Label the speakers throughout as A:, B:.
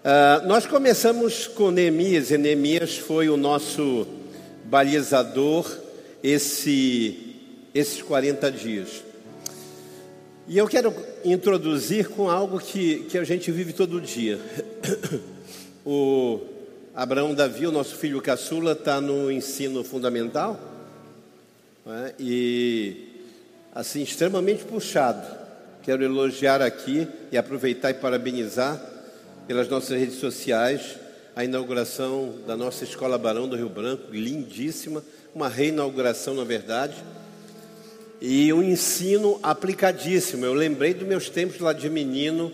A: Uh, nós começamos com Neemias, e Neemias foi o nosso balizador esse, esses 40 dias. E eu quero introduzir com algo que, que a gente vive todo dia. O Abraão Davi, o nosso filho caçula, está no ensino fundamental né? e, assim, extremamente puxado. Quero elogiar aqui e aproveitar e parabenizar pelas nossas redes sociais a inauguração da nossa Escola Barão do Rio Branco, lindíssima, uma reinauguração, na verdade, e um ensino aplicadíssimo. Eu lembrei dos meus tempos lá de menino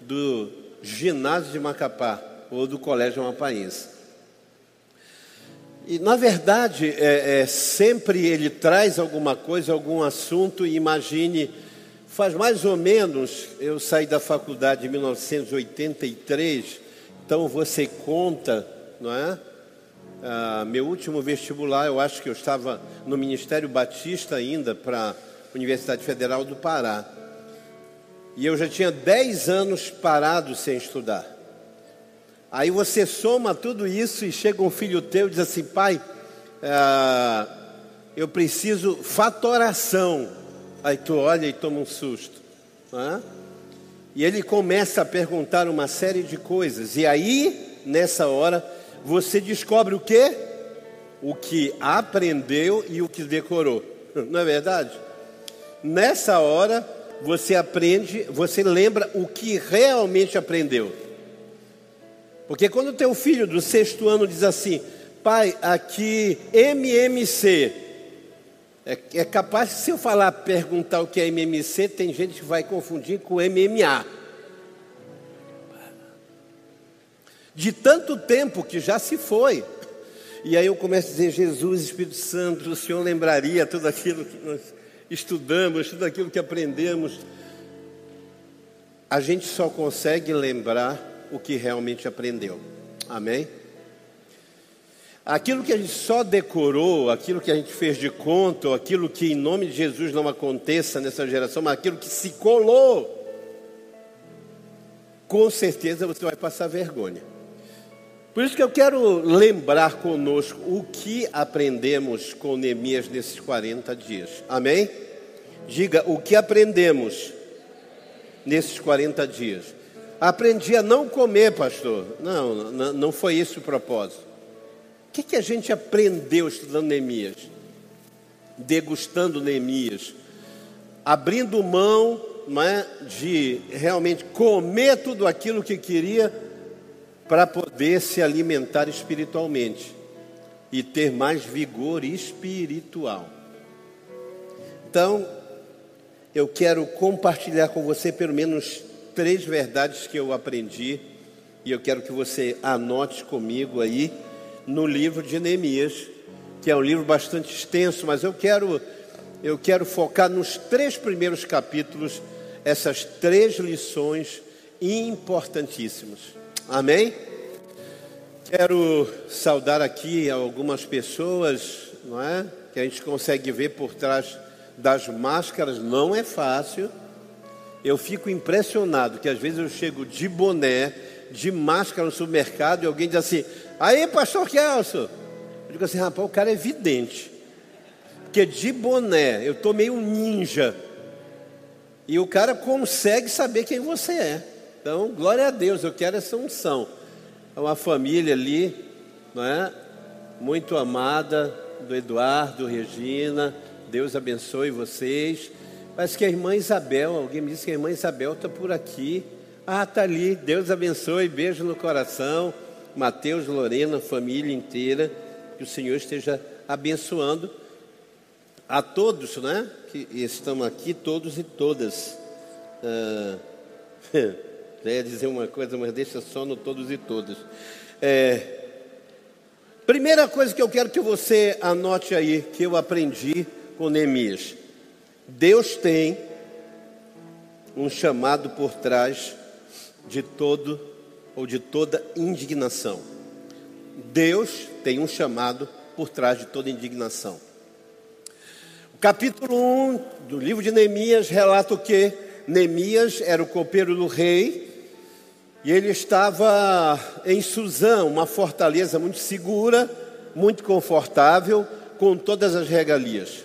A: do ginásio de Macapá ou do Colégio Amapaense. E, na verdade, é, é, sempre ele traz alguma coisa, algum assunto, e imagine Faz mais ou menos, eu saí da faculdade em 1983, então você conta, não é? Ah, meu último vestibular, eu acho que eu estava no Ministério Batista ainda para a Universidade Federal do Pará. E eu já tinha 10 anos parado sem estudar. Aí você soma tudo isso e chega um filho teu e diz assim: pai, ah, eu preciso fatoração. Aí tu olha e toma um susto. E ele começa a perguntar uma série de coisas. E aí, nessa hora, você descobre o que? O que aprendeu e o que decorou. Não é verdade? Nessa hora, você aprende, você lembra o que realmente aprendeu. Porque quando teu filho do sexto ano diz assim, pai, aqui MMC, é, é capaz, se eu falar, perguntar o que é MMC, tem gente que vai confundir com MMA. De tanto tempo que já se foi. E aí eu começo a dizer, Jesus, Espírito Santo, o Senhor lembraria tudo aquilo que nós estudamos, tudo aquilo que aprendemos. A gente só consegue lembrar o que realmente aprendeu. Amém? Aquilo que a gente só decorou, aquilo que a gente fez de conta, aquilo que em nome de Jesus não aconteça nessa geração, mas aquilo que se colou, com certeza você vai passar vergonha. Por isso que eu quero lembrar conosco o que aprendemos com Neemias nesses 40 dias. Amém? Diga o que aprendemos nesses 40 dias. Aprendi a não comer, pastor. Não, não, foi esse o propósito. Que, que a gente aprendeu estudando Neemias? Degustando Neemias, abrindo mão não é, de realmente comer tudo aquilo que queria para poder se alimentar espiritualmente e ter mais vigor espiritual. Então, eu quero compartilhar com você pelo menos três verdades que eu aprendi e eu quero que você anote comigo aí no livro de Neemias, que é um livro bastante extenso, mas eu quero eu quero focar nos três primeiros capítulos essas três lições importantíssimas. Amém? Quero saudar aqui algumas pessoas, não é? Que a gente consegue ver por trás das máscaras, não é fácil. Eu fico impressionado que às vezes eu chego de boné, de máscara no supermercado e alguém diz assim: Aí, pastor Kelso. Eu digo assim, rapaz, o cara é vidente. Porque de boné, eu tô meio ninja. E o cara consegue saber quem você é. Então, glória a Deus, eu quero essa unção. É uma família ali, não é? Muito amada, do Eduardo, Regina. Deus abençoe vocês. Parece que a irmã Isabel, alguém me disse que a irmã Isabel está por aqui. Ah, está ali. Deus abençoe, beijo no coração. Mateus, Lorena, família inteira, que o Senhor esteja abençoando a todos, né? Que estão aqui, todos e todas. Ah, ia dizer uma coisa, mas deixa só no todos e todas. É, primeira coisa que eu quero que você anote aí, que eu aprendi com Neemias. Deus tem um chamado por trás de todo ou de toda indignação. Deus tem um chamado por trás de toda indignação. O capítulo 1 do livro de Neemias relata o que Neemias era o copeiro do rei E ele estava em Suzã, uma fortaleza muito segura, muito confortável, com todas as regalias.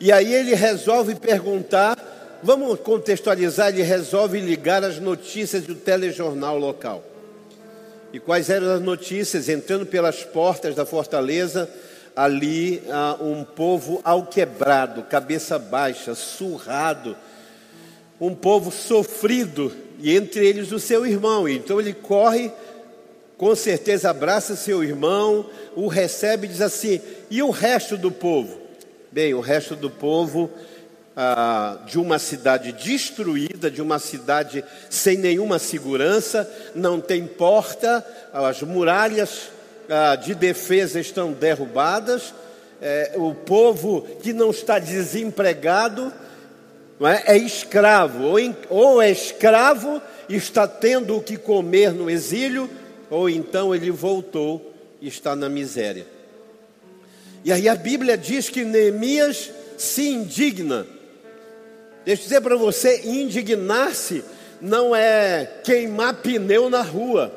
A: E aí ele resolve perguntar, vamos contextualizar, ele resolve ligar as notícias do telejornal local. E quais eram as notícias? Entrando pelas portas da fortaleza, ali ah, um povo alquebrado, cabeça baixa, surrado, um povo sofrido, e entre eles o seu irmão. Então ele corre, com certeza abraça seu irmão, o recebe e diz assim: e o resto do povo? Bem, o resto do povo ah, de uma cidade destruída, de uma cidade sem nenhuma segurança, não tem porta, as muralhas ah, de defesa estão derrubadas, é, o povo que não está desempregado não é, é escravo, ou, em, ou é escravo está tendo o que comer no exílio, ou então ele voltou e está na miséria. E aí a Bíblia diz que Neemias se indigna Deixa eu dizer para você: indignar-se não é queimar pneu na rua.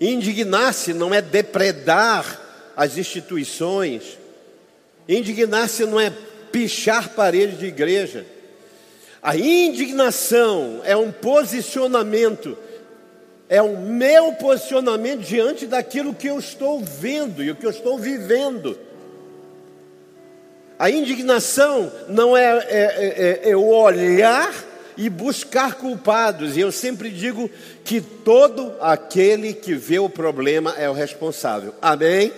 A: Indignar-se não é depredar as instituições. Indignar-se não é pichar parede de igreja. A indignação é um posicionamento, é o meu posicionamento diante daquilo que eu estou vendo e o que eu estou vivendo. A indignação não é, é, é, é, é o olhar e buscar culpados. E eu sempre digo que todo aquele que vê o problema é o responsável. Amém?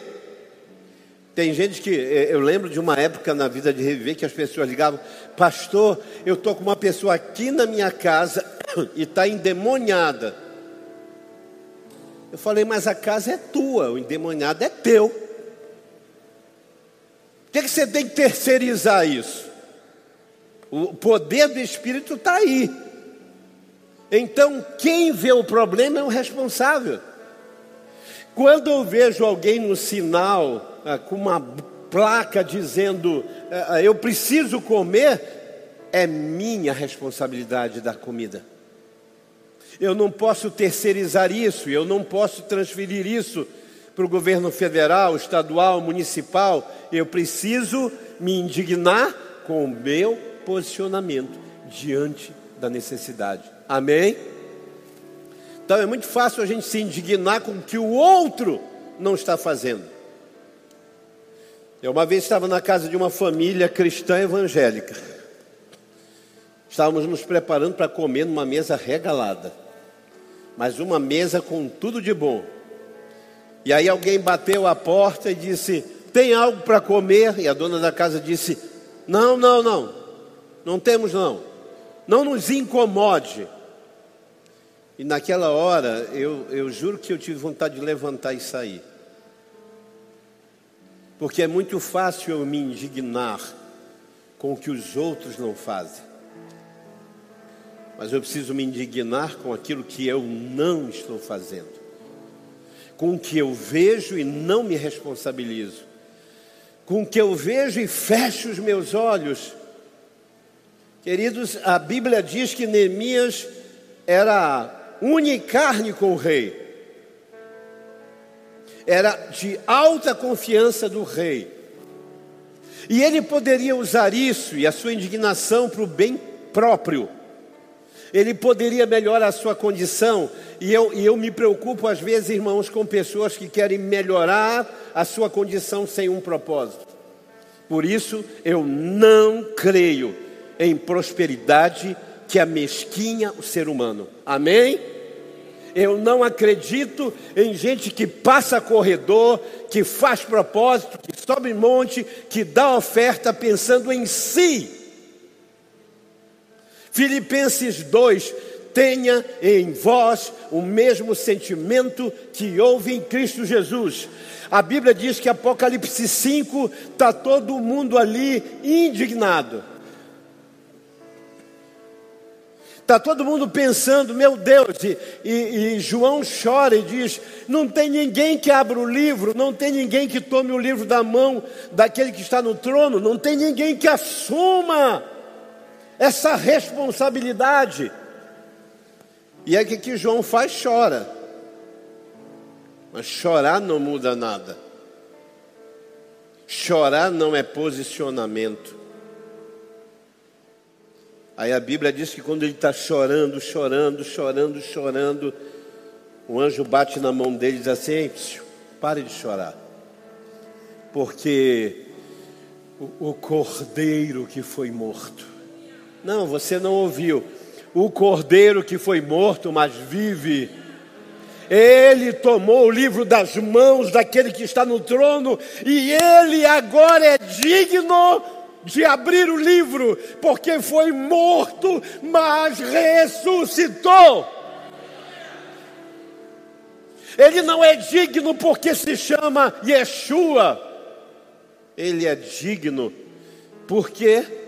A: Tem gente que, é, eu lembro de uma época na vida de reviver que as pessoas ligavam, pastor, eu estou com uma pessoa aqui na minha casa e está endemoniada. Eu falei, mas a casa é tua, o endemoniado é teu. Que, que você tem que terceirizar isso? O poder do Espírito está aí. Então, quem vê o problema é o responsável. Quando eu vejo alguém no sinal ah, com uma placa dizendo ah, ah, eu preciso comer, é minha responsabilidade da comida. Eu não posso terceirizar isso, eu não posso transferir isso para o governo federal, estadual, municipal, eu preciso me indignar com o meu posicionamento diante da necessidade. Amém? Então é muito fácil a gente se indignar com o que o outro não está fazendo. Eu uma vez estava na casa de uma família cristã evangélica. Estávamos nos preparando para comer numa mesa regalada, mas uma mesa com tudo de bom e aí alguém bateu a porta e disse: Tem algo para comer? E a dona da casa disse: Não, não, não, não temos não. Não nos incomode. E naquela hora, eu, eu juro que eu tive vontade de levantar e sair. Porque é muito fácil eu me indignar com o que os outros não fazem. Mas eu preciso me indignar com aquilo que eu não estou fazendo com o que eu vejo e não me responsabilizo, com o que eu vejo e fecho os meus olhos. Queridos, a Bíblia diz que Neemias era unicarne com o rei, era de alta confiança do rei, e ele poderia usar isso e a sua indignação para o bem próprio ele poderia melhorar a sua condição. E eu, e eu me preocupo, às vezes, irmãos, com pessoas que querem melhorar a sua condição sem um propósito. Por isso, eu não creio em prosperidade que amesquinha o ser humano. Amém? Eu não acredito em gente que passa corredor, que faz propósito, que sobe monte, que dá oferta pensando em si Filipenses 2: tenha em vós o mesmo sentimento que houve em Cristo Jesus. A Bíblia diz que Apocalipse 5 está todo mundo ali indignado. Está todo mundo pensando, meu Deus, e, e, e, João chora e diz: não tem ninguém que abra o livro, não tem ninguém que tome o livro da mão daquele que está no trono, não tem ninguém que assuma essa responsabilidade. E é que que João faz chora. Mas chorar não muda nada. Chorar não é posicionamento. Aí a Bíblia diz que quando ele está chorando, chorando, chorando, chorando, o anjo bate na mão dele e diz assim: pare de chorar, porque o, o cordeiro que foi morto. Não, você não ouviu. O cordeiro que foi morto, mas vive. Ele tomou o livro das mãos daquele que está no trono e ele agora é digno de abrir o livro, porque foi morto, mas ressuscitou. Ele não é digno porque se chama Yeshua. Ele é digno porque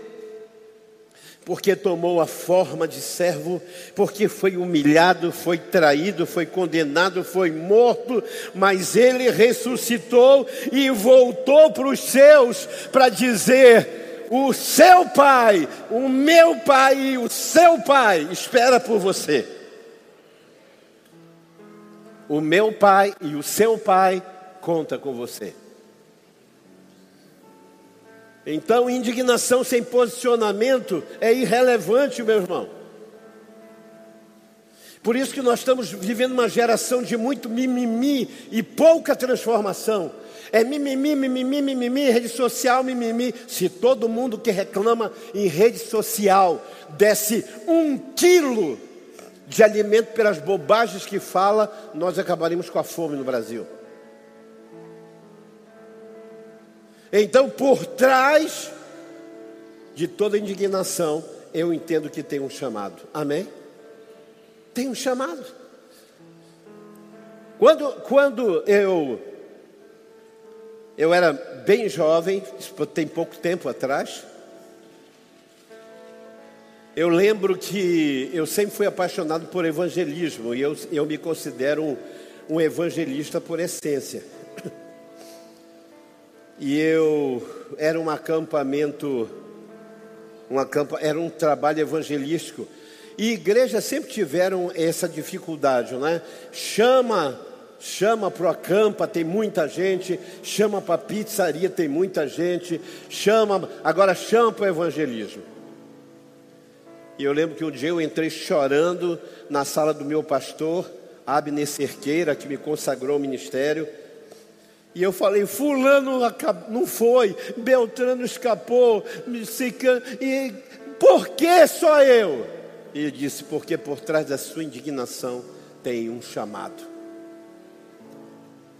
A: porque tomou a forma de servo, porque foi humilhado, foi traído, foi condenado, foi morto, mas ele ressuscitou e voltou para os seus para dizer: o seu pai, o meu pai e o seu pai espera por você. O meu pai e o seu pai conta com você. Então, indignação sem posicionamento é irrelevante, meu irmão. Por isso que nós estamos vivendo uma geração de muito mimimi e pouca transformação. É mimimi, mimimi, mimimi, rede social, mimimi. Se todo mundo que reclama em rede social desse um quilo de alimento pelas bobagens que fala, nós acabaríamos com a fome no Brasil. Então, por trás de toda indignação, eu entendo que tem um chamado. Amém? Tem um chamado. Quando, quando eu eu era bem jovem, tem pouco tempo atrás, eu lembro que eu sempre fui apaixonado por evangelismo e eu, eu me considero um, um evangelista por essência. E eu era um acampamento, um acampa, era um trabalho evangelístico. E igrejas sempre tiveram essa dificuldade, né? Chama, chama para o acampa, tem muita gente. Chama para a pizzaria, tem muita gente. Chama, agora chama para o evangelismo. E eu lembro que um dia eu entrei chorando na sala do meu pastor, Abner Cerqueira, que me consagrou ao ministério. E eu falei, fulano não foi, Beltrano escapou, e por que só eu? E ele disse, porque por trás da sua indignação tem um chamado.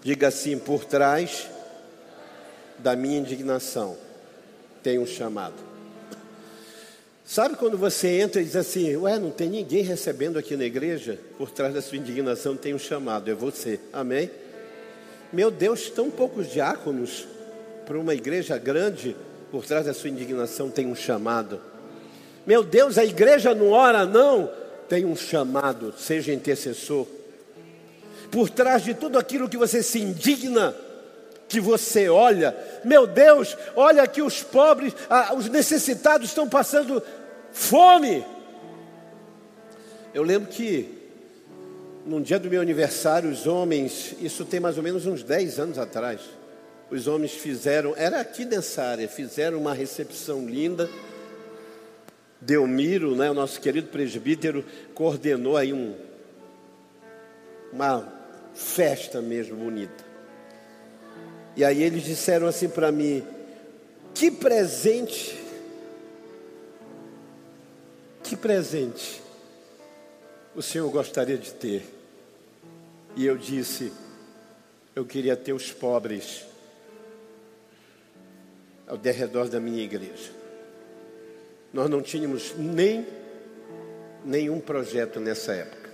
A: Diga assim, por trás da minha indignação tem um chamado. Sabe quando você entra e diz assim, ué, não tem ninguém recebendo aqui na igreja? Por trás da sua indignação tem um chamado, é você. Amém? Meu Deus, tão poucos diáconos para uma igreja grande, por trás da sua indignação tem um chamado. Meu Deus, a igreja não ora, não, tem um chamado, seja intercessor. Por trás de tudo aquilo que você se indigna, que você olha, meu Deus, olha que os pobres, ah, os necessitados estão passando fome. Eu lembro que num dia do meu aniversário, os homens, isso tem mais ou menos uns 10 anos atrás, os homens fizeram, era aqui nessa área, fizeram uma recepção linda. Delmiro, né, o nosso querido presbítero, coordenou aí um, uma festa mesmo bonita. E aí eles disseram assim para mim: que presente, que presente o Senhor gostaria de ter? E eu disse: eu queria ter os pobres ao derredor da minha igreja. Nós não tínhamos nem nenhum projeto nessa época.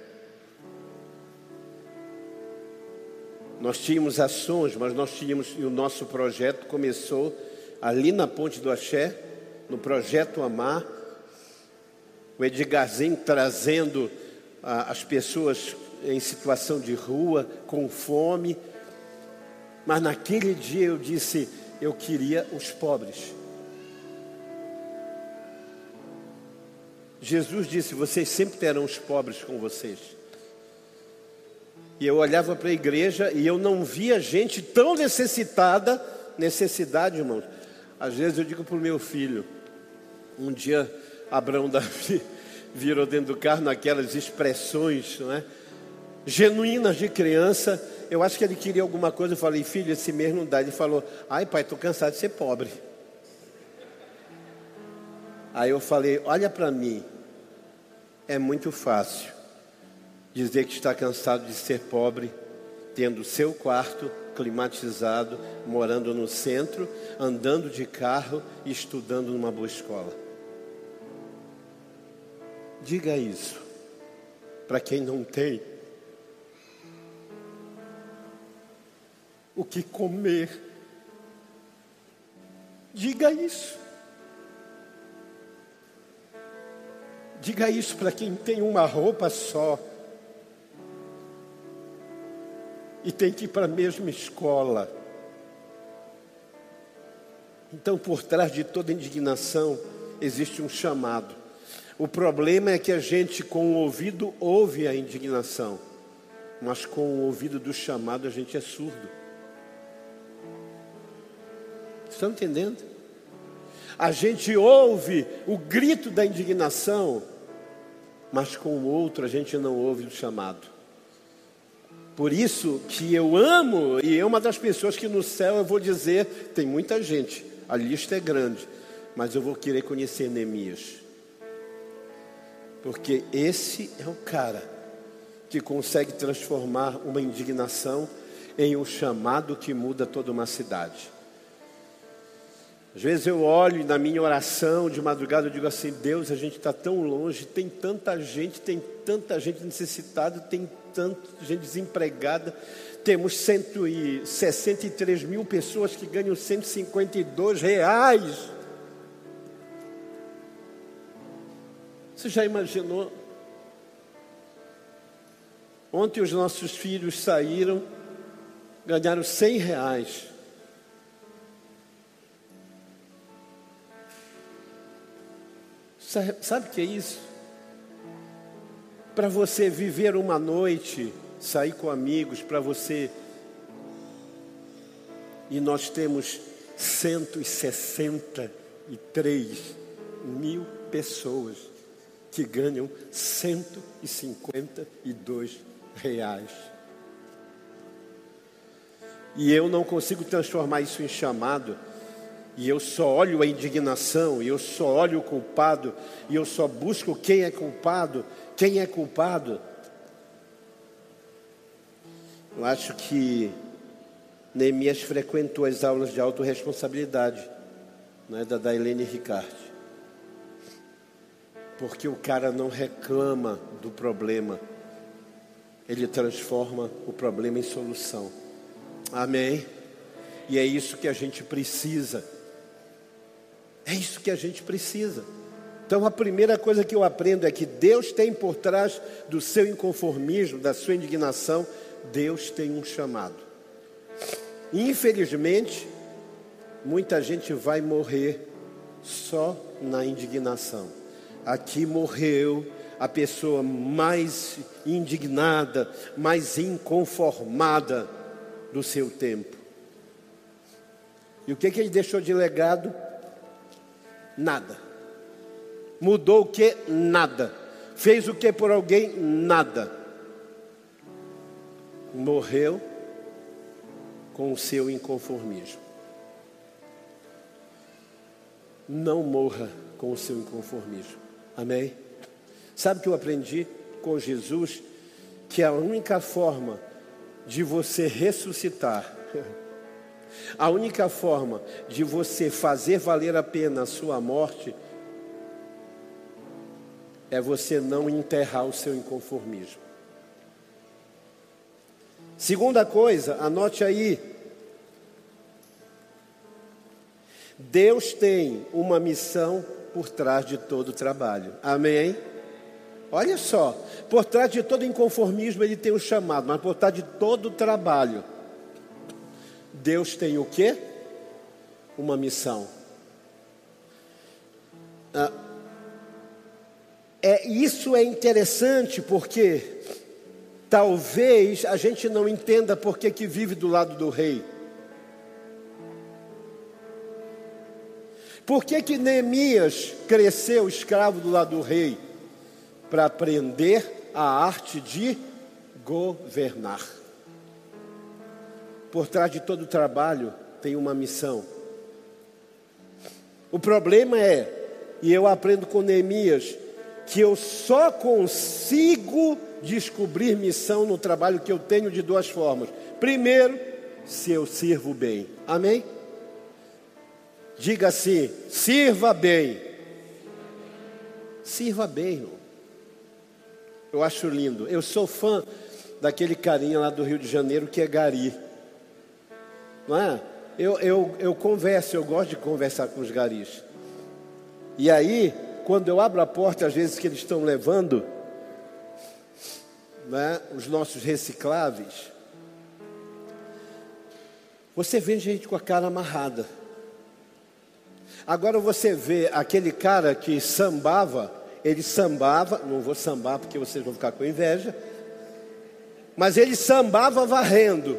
A: Nós tínhamos ações, mas nós tínhamos, e o nosso projeto começou ali na Ponte do Axé, no projeto Amar, o Edgarzinho trazendo ah, as pessoas em situação de rua, com fome. Mas naquele dia eu disse: eu queria os pobres. Jesus disse: Vocês sempre terão os pobres com vocês. E eu olhava para a igreja e eu não via gente tão necessitada, necessidade, irmãos. Às vezes eu digo para o meu filho, um dia Abraão Davi virou dentro do carro naquelas expressões, não é? Genuínas de criança. Eu acho que ele queria alguma coisa. Eu falei, filho, esse mês não dá. Ele falou, ai pai, estou cansado de ser pobre. Aí eu falei, olha para mim, é muito fácil dizer que está cansado de ser pobre, tendo seu quarto climatizado, morando no centro, andando de carro e estudando numa boa escola. Diga isso para quem não tem o que comer. Diga isso. Diga isso para quem tem uma roupa só e tem que ir para a mesma escola. Então, por trás de toda indignação, existe um chamado. O problema é que a gente, com o ouvido, ouve a indignação, mas com o ouvido do chamado, a gente é surdo. Estão entendendo? A gente ouve o grito da indignação, mas com o outro a gente não ouve o chamado. Por isso que eu amo, e é uma das pessoas que no céu eu vou dizer: tem muita gente, a lista é grande, mas eu vou querer conhecer Neemias. Porque esse é o cara que consegue transformar uma indignação em um chamado que muda toda uma cidade. Às vezes eu olho na minha oração de madrugada eu digo assim: Deus, a gente está tão longe, tem tanta gente, tem tanta gente necessitada, tem tanta gente desempregada. Temos 163 mil pessoas que ganham 152 reais. Você já imaginou? Ontem os nossos filhos saíram, ganharam 100 reais. Sabe o que é isso? Para você viver uma noite, sair com amigos, para você. E nós temos 163 mil pessoas que ganham 152 reais. E eu não consigo transformar isso em chamado, e eu só olho a indignação, e eu só olho o culpado, e eu só busco quem é culpado, quem é culpado. Eu acho que Neemias frequentou as aulas de autorresponsabilidade, né, da, da Helene Ricard. Porque o cara não reclama do problema, ele transforma o problema em solução. Amém? E é isso que a gente precisa. É isso que a gente precisa. Então, a primeira coisa que eu aprendo é que Deus tem por trás do seu inconformismo, da sua indignação, Deus tem um chamado. Infelizmente, muita gente vai morrer só na indignação. Aqui morreu a pessoa mais indignada, mais inconformada do seu tempo. E o que, que ele deixou de legado? Nada. Mudou o que? Nada. Fez o que por alguém? Nada. Morreu com o seu inconformismo. Não morra com o seu inconformismo. Amém? Sabe o que eu aprendi com Jesus? Que a única forma de você ressuscitar, a única forma de você fazer valer a pena a sua morte, é você não enterrar o seu inconformismo. Segunda coisa, anote aí. Deus tem uma missão por trás de todo o trabalho. Amém? Olha só, por trás de todo inconformismo ele tem um chamado, mas por trás de todo o trabalho, Deus tem o quê? Uma missão. Ah, é, isso é interessante porque talvez a gente não entenda por que, que vive do lado do rei. Por que, que Neemias cresceu escravo do lado do rei? Para aprender a arte de governar. Por trás de todo trabalho tem uma missão. O problema é, e eu aprendo com Neemias, que eu só consigo descobrir missão no trabalho que eu tenho de duas formas. Primeiro, se eu sirvo bem. Amém? Diga assim: sirva bem. Sirva bem, irmão. Eu acho lindo. Eu sou fã daquele carinha lá do Rio de Janeiro que é Gari. Não é? Eu, eu, eu converso, eu gosto de conversar com os garis. E aí, quando eu abro a porta, às vezes que eles estão levando né, os nossos recicláveis, você vê gente com a cara amarrada. Agora você vê aquele cara que sambava, ele sambava, não vou sambar porque vocês vão ficar com inveja, mas ele sambava varrendo.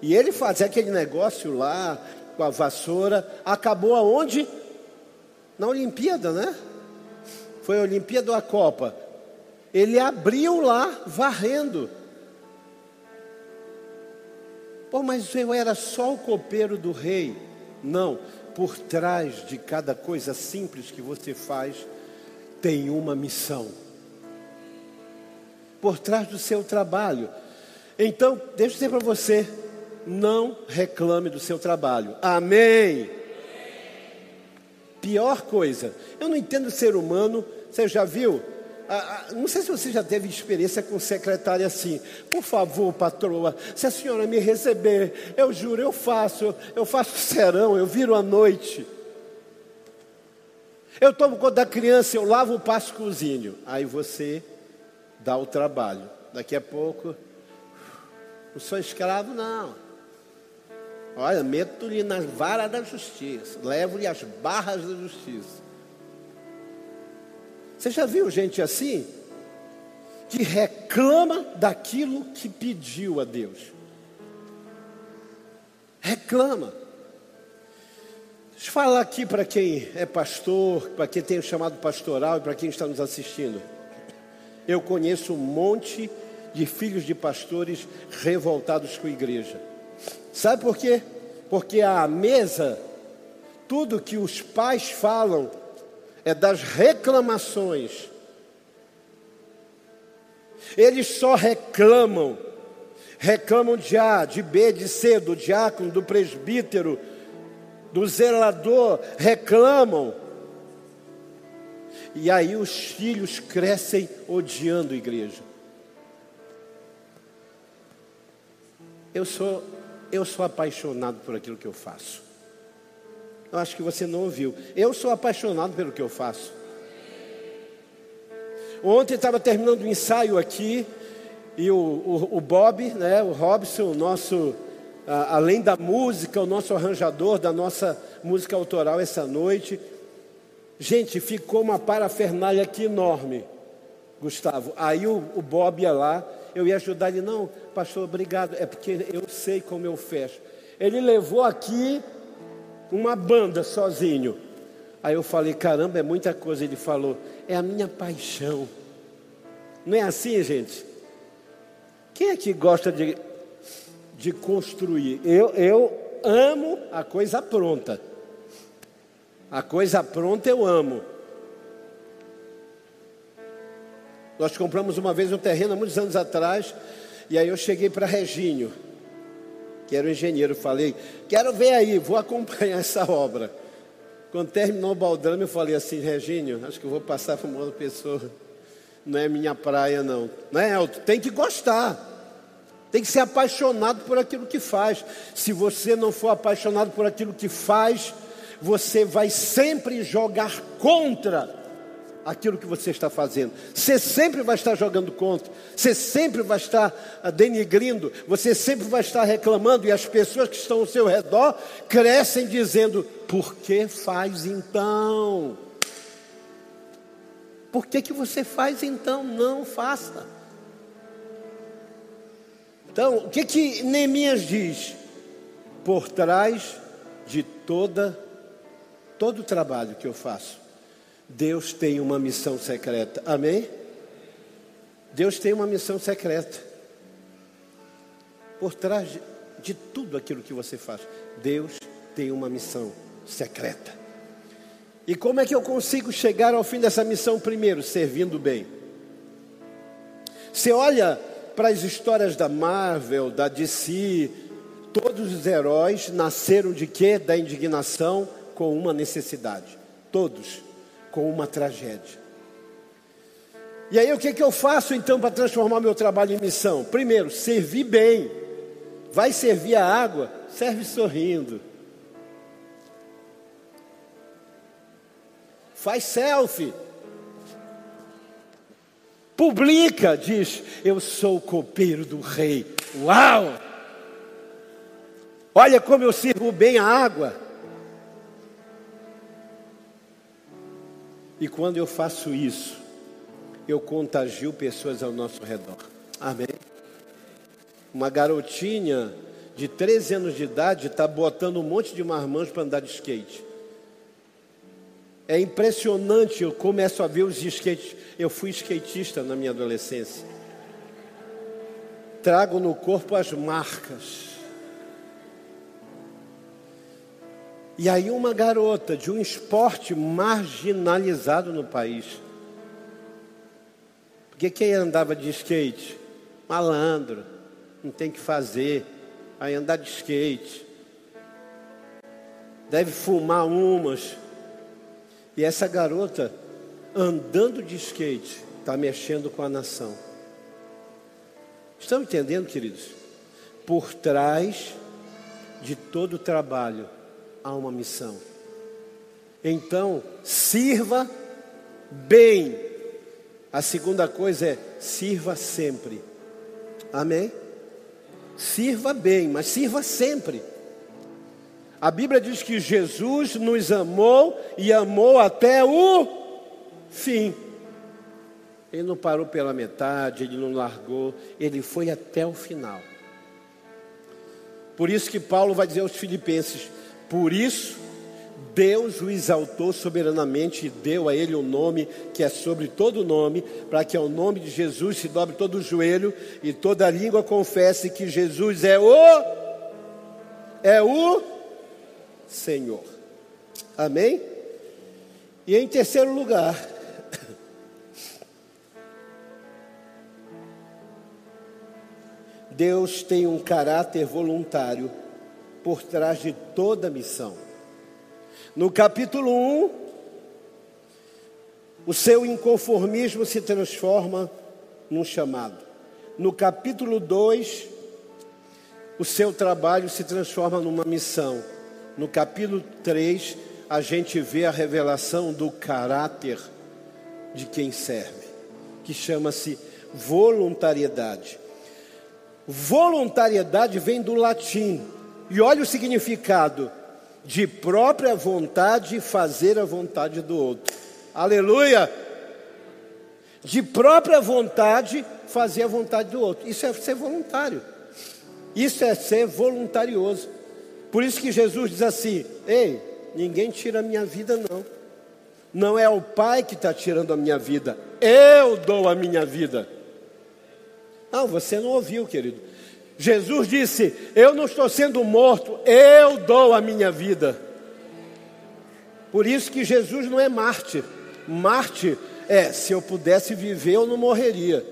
A: E ele fazia aquele negócio lá com a vassoura, acabou aonde? Na Olimpíada, né? Foi a Olimpíada ou a Copa? Ele abriu lá varrendo. Pô, mas eu era só o copeiro do rei. Não, por trás de cada coisa simples que você faz, tem uma missão. Por trás do seu trabalho. Então, deixa eu dizer para você, não reclame do seu trabalho. Amém. Pior coisa, eu não entendo o ser humano, você já viu? Ah, ah, não sei se você já teve experiência com secretária assim. Por favor, patroa, se a senhora me receber, eu juro, eu faço, eu faço serão, eu viro à noite. Eu tomo conta da criança, eu lavo o passo cozinho. Aí você dá o trabalho. Daqui a pouco, não sou escravo, não. Olha, meto-lhe nas varas da justiça, levo-lhe as barras da justiça. Você já viu gente assim? Que reclama daquilo que pediu a Deus. Reclama. Deixa eu falar aqui para quem é pastor, para quem tem o chamado pastoral e para quem está nos assistindo. Eu conheço um monte de filhos de pastores revoltados com a igreja. Sabe por quê? Porque à mesa, tudo que os pais falam é das reclamações. Eles só reclamam, reclamam de A, de B, de C, do diácono, do presbítero, do zelador, reclamam. E aí os filhos crescem odiando a igreja. Eu sou, eu sou apaixonado por aquilo que eu faço. Eu acho que você não ouviu. Eu sou apaixonado pelo que eu faço. Ontem estava terminando o um ensaio aqui e o, o, o, Bob, né, o Robson, o nosso, a, além da música, o nosso arranjador da nossa música autoral essa noite. Gente, ficou uma parafernália aqui enorme, Gustavo. Aí o, o Bob ia lá, eu ia ajudar ele, não, pastor, obrigado, é porque eu sei como eu fecho. Ele levou aqui uma banda sozinho. Aí eu falei, caramba, é muita coisa. Ele falou, é a minha paixão. Não é assim, gente? Quem é que gosta de, de construir? Eu, eu amo a coisa pronta. A coisa pronta eu amo. Nós compramos uma vez um terreno há muitos anos atrás, e aí eu cheguei para Reginho que era o engenheiro, falei, quero ver aí, vou acompanhar essa obra. Quando terminou o baldrame, eu falei assim, Regínio, acho que eu vou passar para uma outra pessoa. Não é minha praia, não. Não é, Elton? Tem que gostar. Tem que ser apaixonado por aquilo que faz. Se você não for apaixonado por aquilo que faz, você vai sempre jogar contra aquilo que você está fazendo. Você sempre vai estar jogando contra, você sempre vai estar ah, denigrindo, você sempre vai estar reclamando, e as pessoas que estão ao seu redor crescem dizendo: por que faz então? Por que, que você faz então? Não faça. Então, o que que Neemias diz? Por trás de toda todo o trabalho que eu faço, Deus tem uma missão secreta. Amém? Deus tem uma missão secreta. Por trás de, tudo aquilo que você faz, Deus tem uma missão secreta. E como é que eu consigo chegar ao fim dessa missão primeiro? Servindo bem. Você olha para as histórias da Marvel, da DC, todos os heróis nasceram de quê? Da indignação com uma necessidade. Todos com uma tragédia. E aí o que, que eu faço então para transformar meu trabalho em missão? Primeiro, servir bem. Vai servir a água, serve sorrindo. Faz selfie. Publica, diz: Eu sou o copeiro do rei. Uau! Olha como eu sirvo bem a água. E quando eu faço isso, eu contagio pessoas ao nosso redor. Amém? Uma garotinha de 13 anos de idade está botando um monte de marmanjos para andar de skate. É impressionante, eu começo a ver os skates. Eu fui skatista na minha adolescência. Trago no corpo as marcas. E aí uma garota de um esporte marginalizado no país. Porque quem andava de skate? Malandro, não tem que fazer. Aí andar de skate. Deve fumar umas e essa garota, andando de skate, está mexendo com a nação. Estão entendendo, queridos? Por trás de todo o trabalho há uma missão. Então, sirva bem. A segunda coisa é sirva sempre. Amém? Sirva bem, mas sirva sempre. A Bíblia diz que Jesus nos amou e amou até o fim. Ele não parou pela metade, ele não largou, ele foi até o final. Por isso que Paulo vai dizer aos Filipenses: por isso Deus o exaltou soberanamente e deu a ele o um nome que é sobre todo nome, para que ao nome de Jesus se dobre todo o joelho e toda língua confesse que Jesus é o é o Senhor. Amém? E em terceiro lugar, Deus tem um caráter voluntário por trás de toda missão. No capítulo 1, o seu inconformismo se transforma num chamado. No capítulo 2, o seu trabalho se transforma numa missão no capítulo 3, a gente vê a revelação do caráter de quem serve, que chama-se voluntariedade. Voluntariedade vem do latim, e olha o significado: de própria vontade fazer a vontade do outro. Aleluia! De própria vontade fazer a vontade do outro. Isso é ser voluntário. Isso é ser voluntarioso. Por isso que Jesus diz assim: Ei, ninguém tira a minha vida, não. Não é o Pai que está tirando a minha vida, eu dou a minha vida. Não, você não ouviu, querido. Jesus disse: Eu não estou sendo morto, eu dou a minha vida. Por isso que Jesus não é Marte. Marte é: se eu pudesse viver, eu não morreria.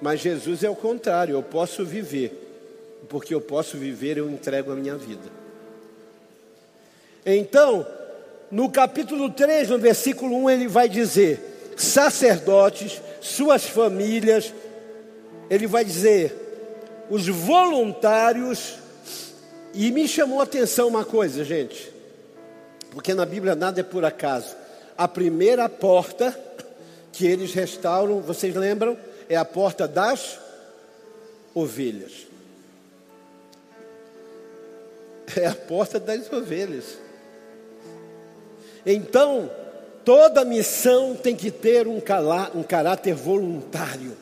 A: Mas Jesus é o contrário, eu posso viver. Porque eu posso viver, eu entrego a minha vida. Então, no capítulo 3, no versículo 1, ele vai dizer: sacerdotes, suas famílias, ele vai dizer, os voluntários, e me chamou a atenção uma coisa, gente, porque na Bíblia nada é por acaso. A primeira porta que eles restauram, vocês lembram? É a porta das ovelhas. É a porta das ovelhas. Então, Toda missão tem que ter um, um caráter voluntário.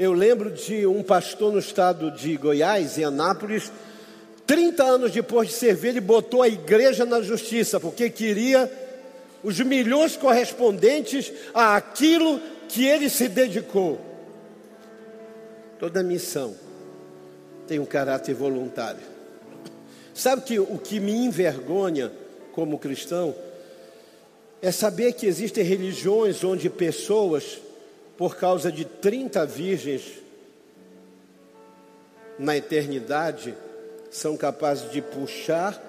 A: Eu lembro de um pastor no estado de Goiás, em Anápolis, 30 anos depois de servir, ele botou a igreja na justiça, porque queria os milhões correspondentes àquilo que ele se dedicou. Toda missão tem um caráter voluntário. Sabe que o que me envergonha como cristão é saber que existem religiões onde pessoas por causa de 30 virgens na eternidade, são capazes de puxar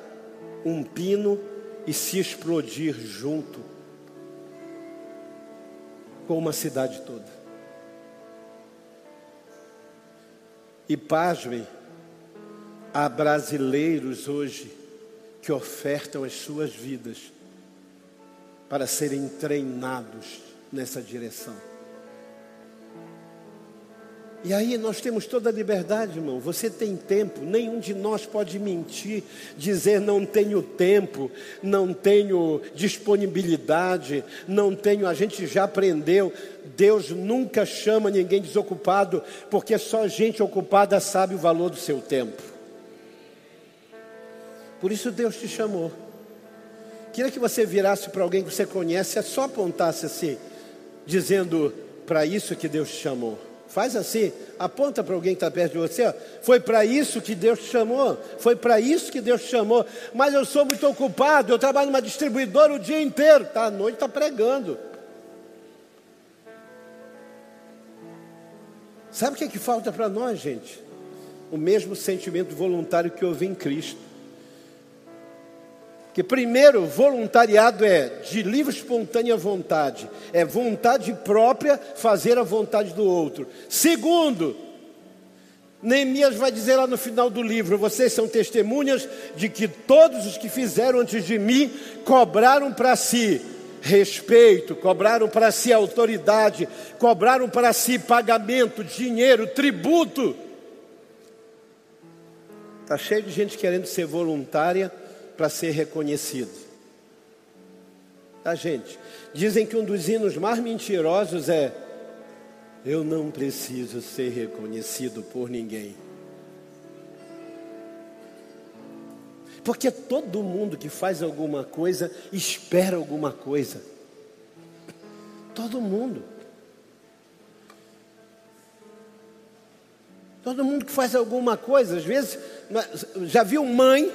A: um pino e se explodir junto com uma cidade toda. E pasmem, há brasileiros hoje que ofertam as suas vidas para serem treinados nessa direção. E aí nós temos toda a liberdade, irmão. Você tem tempo, nenhum de nós pode mentir, dizer não tenho tempo, não tenho disponibilidade, não tenho. A gente já aprendeu. Deus nunca chama ninguém desocupado, porque só gente ocupada sabe o valor do seu tempo. Por isso Deus te chamou. Queria que você virasse para alguém que você conhece, é só apontasse assim, dizendo para isso que Deus te chamou. Faz assim, aponta para alguém que está perto de você. Ó. Foi para isso que Deus te chamou. Foi para isso que Deus te chamou. Mas eu sou muito ocupado. Eu trabalho numa distribuidora o dia inteiro. Tá à noite está pregando. Sabe o que, é que falta para nós, gente? O mesmo sentimento voluntário que houve em Cristo. Que primeiro, voluntariado é de livre espontânea vontade, é vontade própria fazer a vontade do outro. Segundo, Neemias vai dizer lá no final do livro: vocês são testemunhas de que todos os que fizeram antes de mim cobraram para si respeito, cobraram para si autoridade, cobraram para si pagamento, dinheiro, tributo. Está cheio de gente querendo ser voluntária para ser reconhecido. Tá, gente? Dizem que um dos hinos mais mentirosos é: Eu não preciso ser reconhecido por ninguém. Porque todo mundo que faz alguma coisa espera alguma coisa. Todo mundo. Todo mundo que faz alguma coisa, às vezes, já viu mãe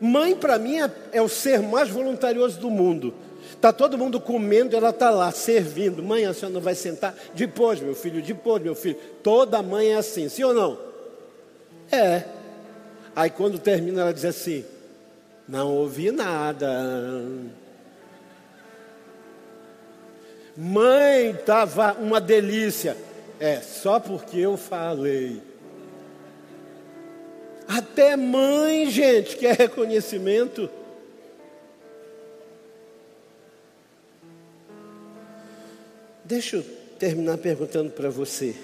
A: Mãe, para mim, é, é, o ser mais voluntarioso do mundo. Está todo mundo comendo, ela está lá servindo. Mãe, a senhora não vai sentar? Depois, meu filho, depois, meu filho. Toda mãe é assim, sim ou não? É. Aí quando termina, ela diz assim: Não ouvi nada. Mãe, estava uma delícia. É, só porque eu falei. Até mãe, gente, quer reconhecimento. Deixa eu terminar perguntando para você.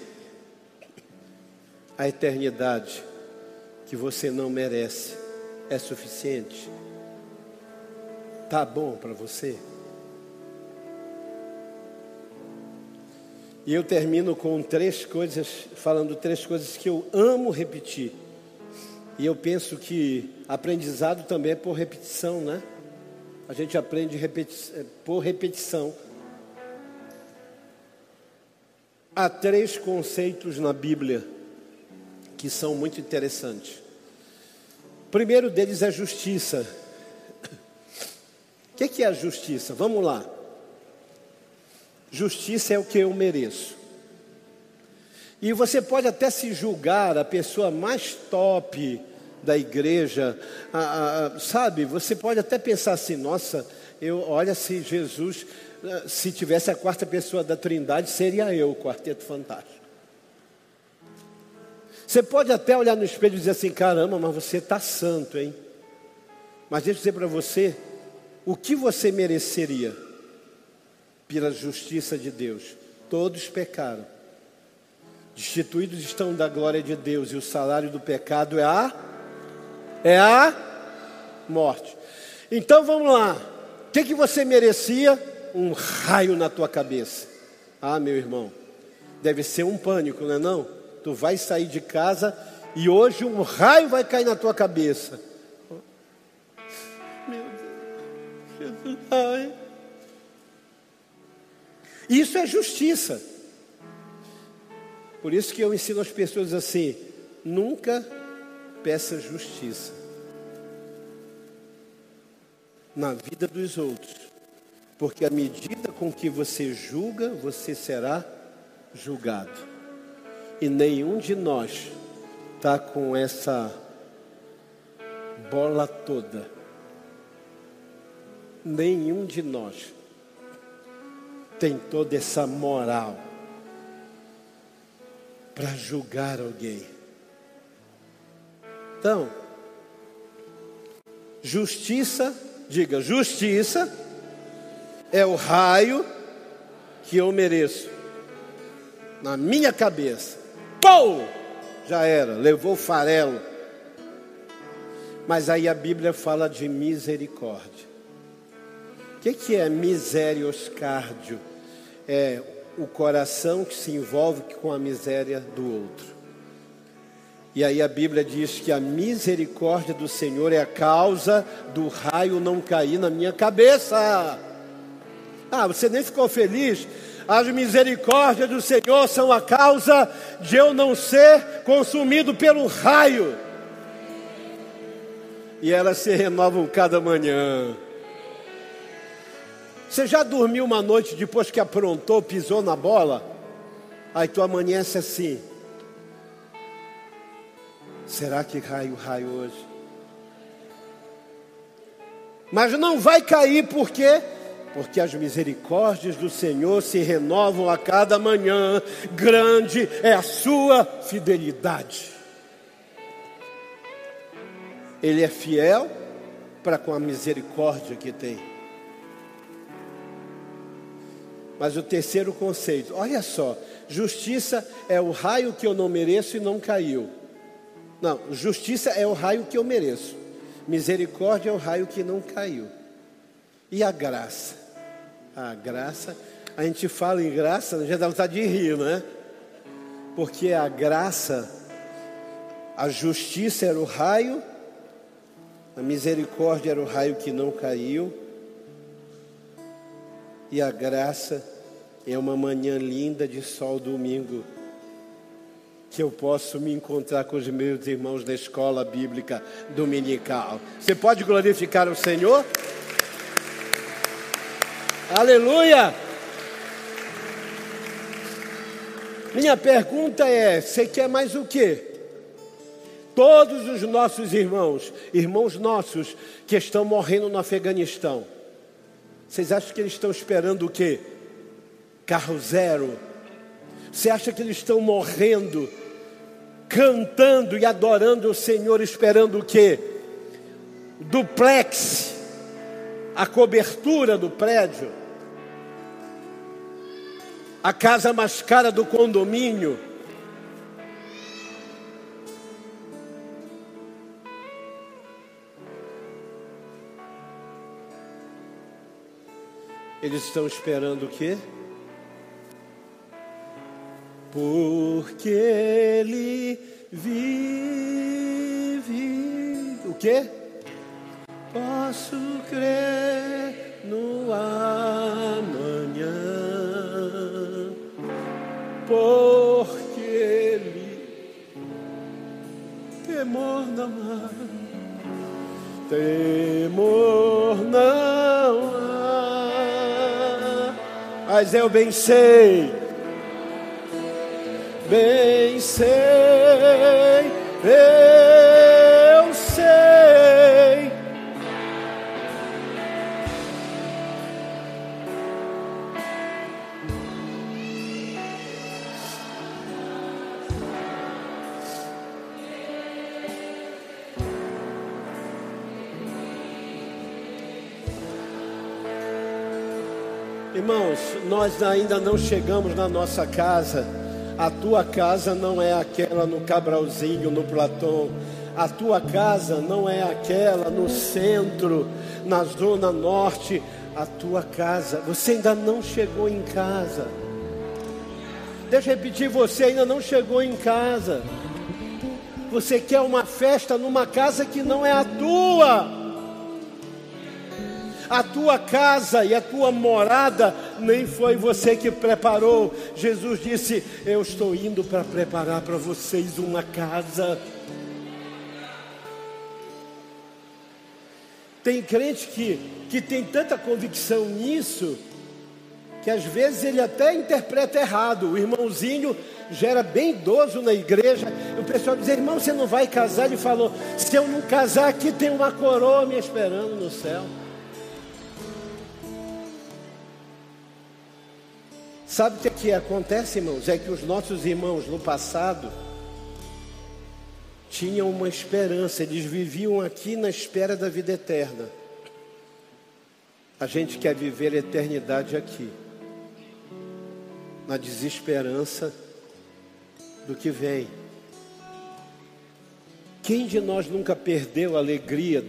A: A eternidade que você não merece é suficiente? Tá bom para você? E eu termino com três coisas, falando três coisas que eu amo repetir. E eu penso que aprendizado também é por repetição, né? A gente aprende repeti é, por repetição. Há três conceitos na Bíblia que são muito interessantes. O primeiro deles é justiça. O que é a justiça? Vamos lá. Justiça é o que eu mereço. E você pode até se julgar a pessoa mais top da igreja, a, a, sabe? Você pode até pensar assim: nossa, eu, olha se Jesus, se tivesse a quarta pessoa da Trindade, seria eu, o quarteto fantástico. Você pode até olhar no espelho e dizer assim: caramba, mas você está santo, hein? Mas deixa eu dizer para você: o que você mereceria pela justiça de Deus? Todos pecaram Destituídos estão da glória de Deus, e o salário do pecado é a é a morte. Então vamos lá. O que, que você merecia? Um raio na tua cabeça. Ah, meu irmão, deve ser um pânico, não é não? Tu vai sair de casa e hoje um raio vai cair na tua cabeça. Meu Deus, Jesus, ai. Isso é justiça. Por isso que eu ensino as pessoas assim: nunca peça justiça na vida dos outros, porque à medida com que você julga, você será julgado. E nenhum de nós está com essa bola toda. Nenhum de nós tem toda essa moral para julgar alguém. Então, justiça, diga, justiça é o raio que eu mereço na minha cabeça. Pou! Já era, levou farelo. Mas aí a Bíblia fala de misericórdia. O que, que é miserioscárdio? É o coração que se envolve com a miséria do outro. E aí a Bíblia diz que a misericórdia do Senhor é a causa do raio não cair na minha cabeça. Ah, você nem ficou feliz? As misericórdias do Senhor são a causa de eu não ser consumido pelo raio. E elas se renovam cada manhã. Você já dormiu uma noite depois que aprontou, pisou na bola? Aí tu amanhece assim. Será que raio, raio hoje? Mas não vai cair por quê? Porque as misericórdias do Senhor se renovam a cada manhã, grande é a sua fidelidade. Ele é fiel para com a misericórdia que tem. Mas o terceiro conceito, olha só, justiça é o raio que eu não mereço e não caiu. Não, justiça é o raio que eu mereço. Misericórdia é o raio que não caiu. E a graça? A graça, a gente fala em graça, já dá vontade de rir, não é? Porque a graça, a justiça era o raio, a misericórdia era o raio que não caiu e a graça é uma manhã linda de sol domingo, que eu posso me encontrar com os meus irmãos da escola bíblica dominical. Você pode glorificar o Senhor? Aleluia! Minha pergunta é: você quer mais o quê? Todos os nossos irmãos, irmãos nossos que estão morrendo no Afeganistão, vocês acham que eles estão esperando o quê? Carro zero? Você acha que eles estão morrendo, cantando e adorando o Senhor, esperando o quê? Duplex, a cobertura do prédio, a casa mais cara do condomínio, Eles estão esperando o quê? Porque ele vive. O quê? Posso crer no amanhã. Porque ele temor não há. Temor não há mas eu bem sei, bem sei, eu Irmãos, nós ainda não chegamos na nossa casa. A tua casa não é aquela no Cabralzinho, no Platão. A tua casa não é aquela no centro, na zona norte. A tua casa, você ainda não chegou em casa. Deixa eu repetir, você ainda não chegou em casa. Você quer uma festa numa casa que não é a tua. A tua casa e a tua morada nem foi você que preparou. Jesus disse: Eu estou indo para preparar para vocês uma casa. Tem crente que, que tem tanta convicção nisso, que às vezes ele até interpreta errado. O irmãozinho já era bem idoso na igreja. O pessoal dizia: Irmão, você não vai casar? Ele falou: Se eu não casar, aqui tem uma coroa me esperando no céu. Sabe o que, é que acontece, irmãos? É que os nossos irmãos no passado tinham uma esperança, eles viviam aqui na espera da vida eterna. A gente quer viver a eternidade aqui, na desesperança do que vem. Quem de nós nunca perdeu a alegria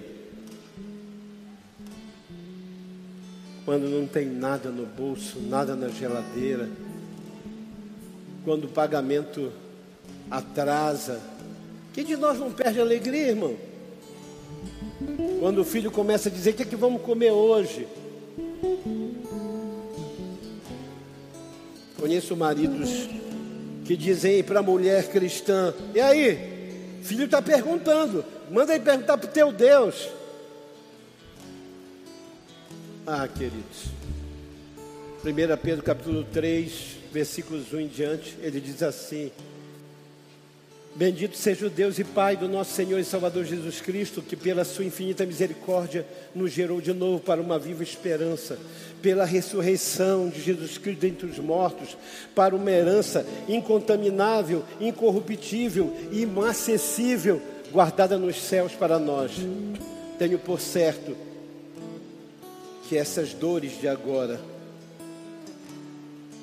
A: quando não tem nada no bolso, nada na geladeira, quando o pagamento atrasa. Quem de nós não perde alegria, irmão? Quando o filho começa a dizer: O que é que vamos comer hoje? Conheço maridos que dizem para a mulher cristã: E aí? Filho está perguntando, manda ele perguntar para o teu Deus. Ah, queridos. 1 Pedro capítulo 3, versículos 1 em diante, ele diz assim: Bendito seja o Deus e Pai do nosso Senhor e Salvador Jesus Cristo, que pela sua infinita misericórdia nos gerou de novo para uma viva esperança, pela ressurreição de Jesus Cristo dentre os mortos, para uma herança incontaminável, incorruptível e inacessível, guardada nos céus para nós. Tenho por certo que essas dores de agora,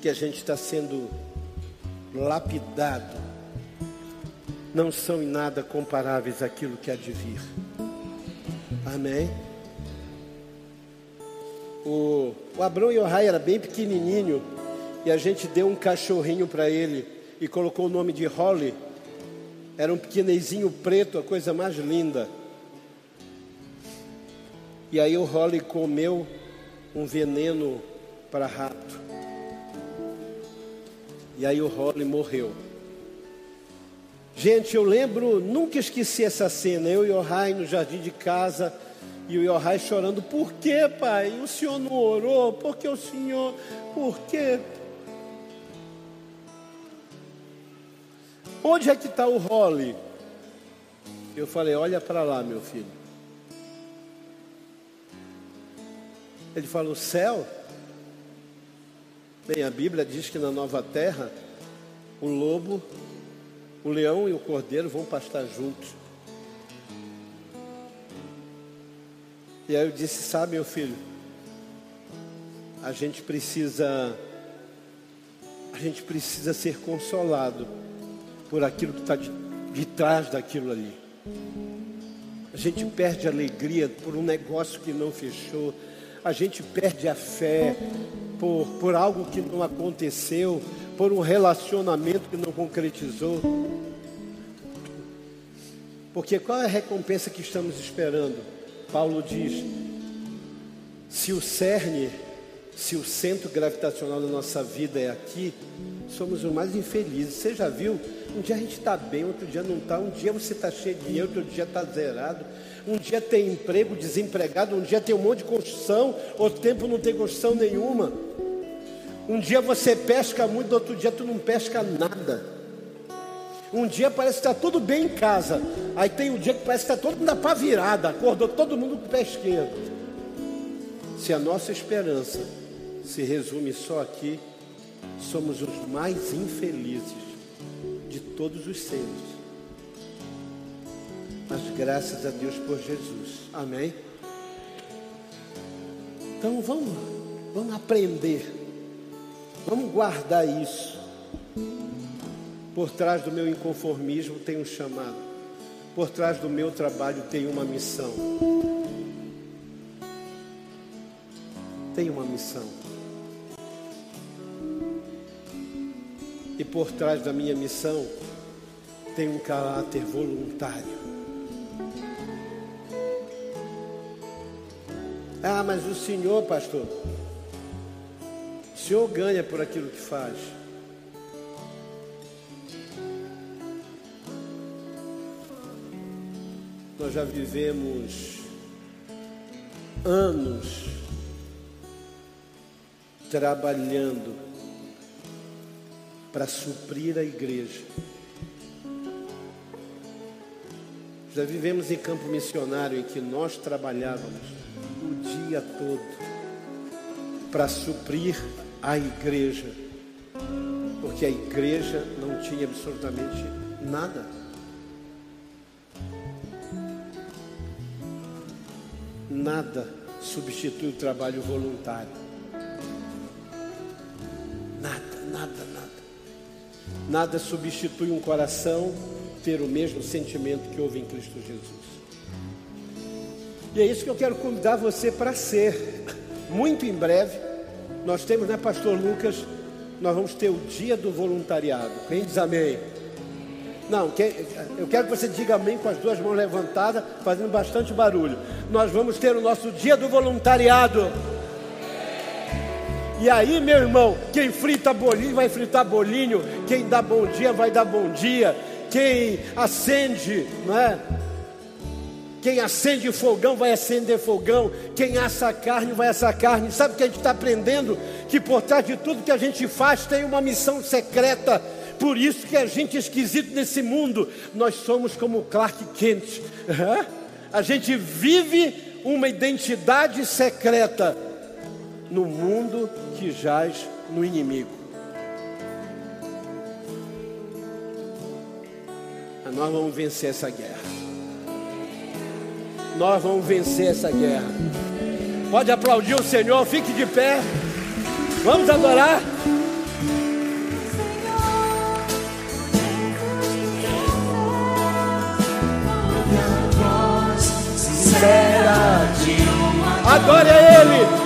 A: que a gente está sendo lapidado, não são em nada comparáveis àquilo que há de vir. Amém? O, o Abrão Yohai era bem pequenininho e a gente deu um cachorrinho para ele e colocou o nome de Holly. Era um pequenininho preto, a coisa mais linda. E aí o Holly comeu um veneno para rato. E aí o Holly morreu. Gente, eu lembro, nunca esqueci essa cena. Eu e o Rai no jardim de casa e o Yohai chorando. Por que, pai? O senhor não orou? Por que o senhor? Por quê? Onde é que está o Holly? Eu falei: Olha para lá, meu filho. Ele fala: O céu? Bem, a Bíblia diz que na nova terra, o lobo, o leão e o cordeiro vão pastar juntos. E aí eu disse: Sabe, meu filho, a gente precisa, a gente precisa ser consolado por aquilo que está de, de trás daquilo ali. A gente perde alegria por um negócio que não fechou a gente perde a fé por, por algo que não aconteceu, por um relacionamento que não concretizou. Porque qual é a recompensa que estamos esperando? Paulo diz: se o cerne, se o centro gravitacional da nossa vida é aqui, somos os mais infelizes. Você já viu? Um dia a gente está bem, outro dia não está. Um dia você está cheio de dinheiro, outro dia está zerado um dia tem emprego, desempregado, um dia tem um monte de construção, outro tempo não tem construção nenhuma. Um dia você pesca muito, outro dia tu não pesca nada. Um dia parece que está tudo bem em casa, aí tem um dia que parece que está todo mundo na virada, acordou todo mundo com esquerdo. Se a nossa esperança se resume só aqui, somos os mais infelizes de todos os seres. Mas graças a Deus por Jesus. Amém? Então vamos, vamos aprender. Vamos guardar isso. Por trás do meu inconformismo tem um chamado. por trás do meu trabalho tem uma missão. Tem uma missão. Por trás da minha missão tem um caráter voluntário. Ah, mas o senhor, pastor, o senhor ganha por aquilo que faz. Nós já vivemos anos trabalhando para suprir a igreja. Já vivemos em campo missionário em que nós trabalhávamos o dia todo para suprir a igreja, porque a igreja não tinha absolutamente nada. Nada substitui o trabalho voluntário. Nada substitui um coração ter o mesmo sentimento que houve em Cristo Jesus. E é isso que eu quero convidar você para ser. Muito em breve, nós temos, né, Pastor Lucas? Nós vamos ter o dia do voluntariado. Quem diz amém? Não, eu quero que você diga amém com as duas mãos levantadas, fazendo bastante barulho. Nós vamos ter o nosso dia do voluntariado. E aí, meu irmão, quem frita bolinho vai fritar bolinho, quem dá bom dia vai dar bom dia, quem acende, não é? Quem acende fogão vai acender fogão. Quem assa carne vai assar carne. Sabe o que a gente está aprendendo? Que por trás de tudo que a gente faz tem uma missão secreta. Por isso que a gente é esquisito nesse mundo. Nós somos como Clark Kent. A gente vive uma identidade secreta no mundo que jaz no inimigo. Nós vamos vencer essa guerra. Nós vamos vencer essa guerra. Pode aplaudir o Senhor, fique de pé. Vamos adorar. Adore a Ele.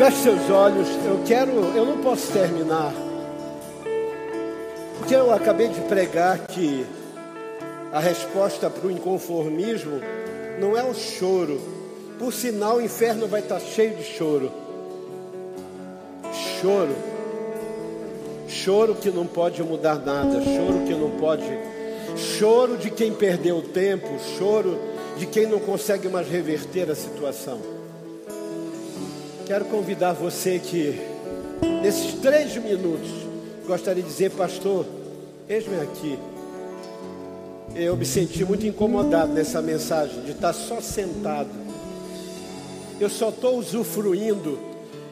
A: Feche seus olhos. Eu quero, eu não posso terminar. Porque eu acabei de pregar que a resposta para o inconformismo não é o choro. Por sinal, o inferno vai estar cheio de choro. Choro. Choro que não pode mudar nada, choro que não pode. Choro de quem perdeu o tempo, choro de quem não consegue mais reverter a situação. Quero convidar você que, nesses três minutos, gostaria de dizer, pastor, eis-me aqui. Eu me senti muito incomodado nessa mensagem, de estar só sentado. Eu só estou usufruindo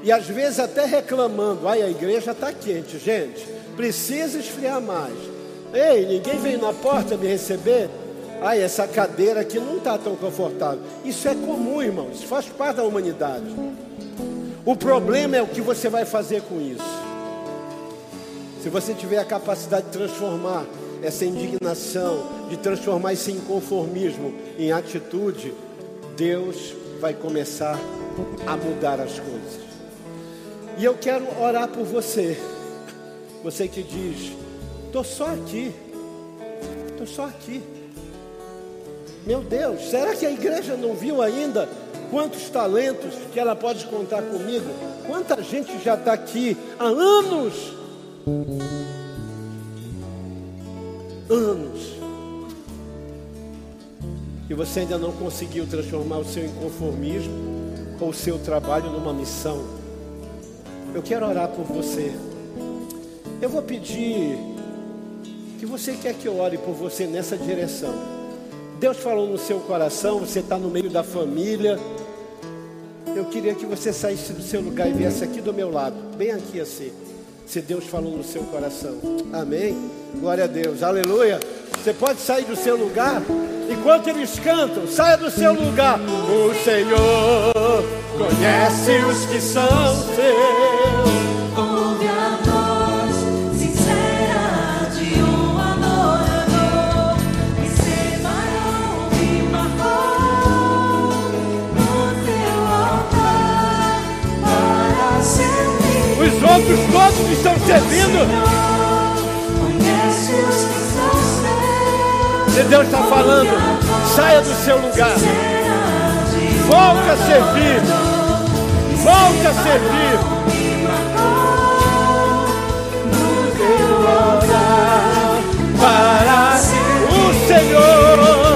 A: e às vezes até reclamando. Ai, a igreja está quente, gente. Precisa esfriar mais. Ei, ninguém veio na porta me receber. Ai, essa cadeira aqui não está tão confortável. Isso é comum, irmão. Isso faz parte da humanidade. O problema é o que você vai fazer com isso. Se você tiver a capacidade de transformar essa indignação, de transformar esse inconformismo em atitude, Deus vai começar a mudar as coisas. E eu quero orar por você. Você que diz: "Tô só aqui. Tô só aqui". Meu Deus, será que a igreja não viu ainda quantos talentos que ela pode contar comigo. Quanta gente já está aqui há anos. Anos. E você ainda não conseguiu transformar o seu inconformismo ou o seu trabalho numa missão. Eu quero orar por você. Eu vou pedir que você quer que eu ore por você nessa direção. Deus falou no seu coração, você está no meio da família eu queria que você saísse do seu lugar e viesse aqui do meu lado, bem aqui assim. Se Deus falou no seu coração. Amém? Glória a Deus. Aleluia. Você pode sair do seu lugar. Enquanto eles cantam, saia do seu lugar. O Senhor conhece os que são seus. outros todos estão servindo. Se Deus está falando, saia do seu lugar. volte a servir. volte a servir. Para o Senhor.